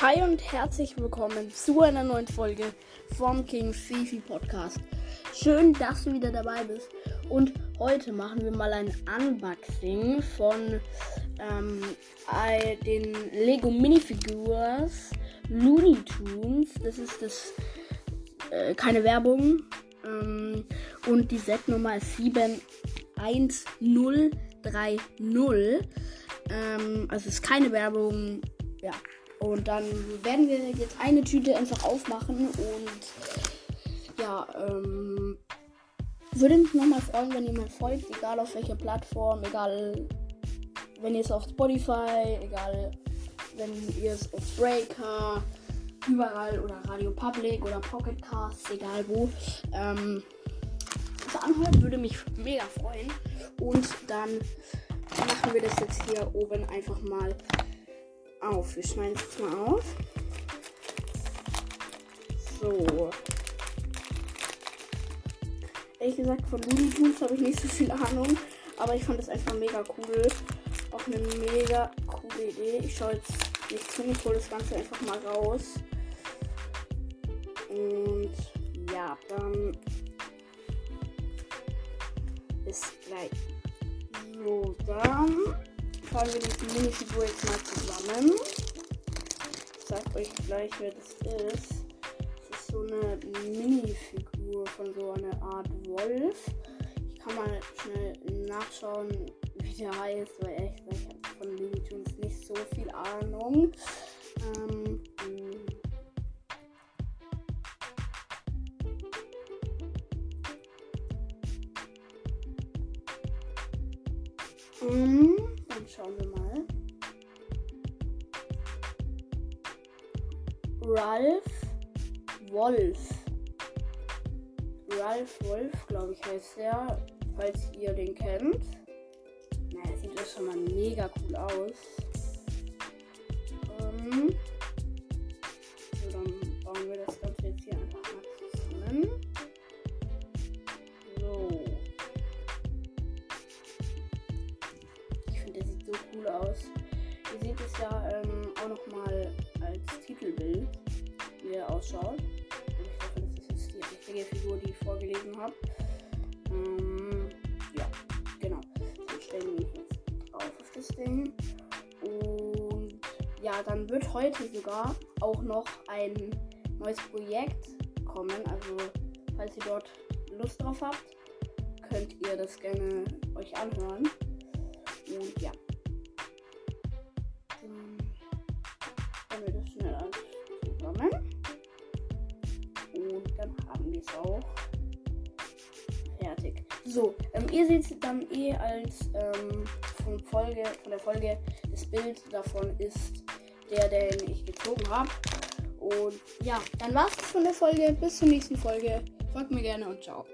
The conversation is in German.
Hi und herzlich willkommen zu einer neuen Folge vom King Fifi Podcast. Schön, dass du wieder dabei bist. Und heute machen wir mal ein Unboxing von ähm, den Lego Minifigures Looney Tunes. Das ist das äh, keine Werbung. Ähm, und die Setnummer ist 71030. Ähm, also ist keine Werbung. Ja. Und dann werden wir jetzt eine Tüte einfach aufmachen und ja, ähm, würde mich nochmal freuen, wenn ihr mir folgt, egal auf welcher Plattform, egal wenn ihr es auf Spotify, egal wenn ihr es auf Breaker, überall oder Radio Public oder Pocket Casts, egal wo, ähm, anhört, würde mich mega freuen. Und dann machen wir das jetzt hier oben einfach mal auf. Wir schneiden es jetzt mal auf. So. Ehrlich gesagt, von Looney Tunes habe ich nicht so viel Ahnung. Aber ich fand das einfach mega cool. Auch eine mega coole Idee. Ich schaue jetzt nicht zu, ich hole das Ganze einfach mal raus. Und ja, dann bis gleich. So, dann fahren wir die Minifigur jetzt mal zusammen. Ich sag euch gleich, wer das ist. Das ist so eine Minifigur von so einer Art Wolf. Ich kann mal schnell nachschauen, wie der heißt, weil ehrlich gesagt, ich habe von Looney Tunes nicht so viel Ahnung. Ähm, dann schauen wir mal. Ralph Wolf. Ralph Wolf, glaube ich, heißt er. Falls ihr den kennt. Naja, sieht das schon mal mega cool aus. So cool aus. Ihr seht es ja ähm, auch nochmal als Titelbild, wie er ausschaut. Ich hoffe, das ist jetzt die richtige Figur, die ich vorgelesen habe. Ähm, ja, genau. Dann stellen wir jetzt drauf auf das Ding. Und ja, dann wird heute sogar auch noch ein neues Projekt kommen. Also, falls ihr dort Lust drauf habt, könnt ihr das gerne euch anhören. Und ja. So, ähm, ihr seht dann eh als ähm, von, Folge, von der Folge das Bild davon ist der, den ich gezogen habe. Und ja, dann war's von der Folge. Bis zur nächsten Folge. Folgt mir gerne und ciao.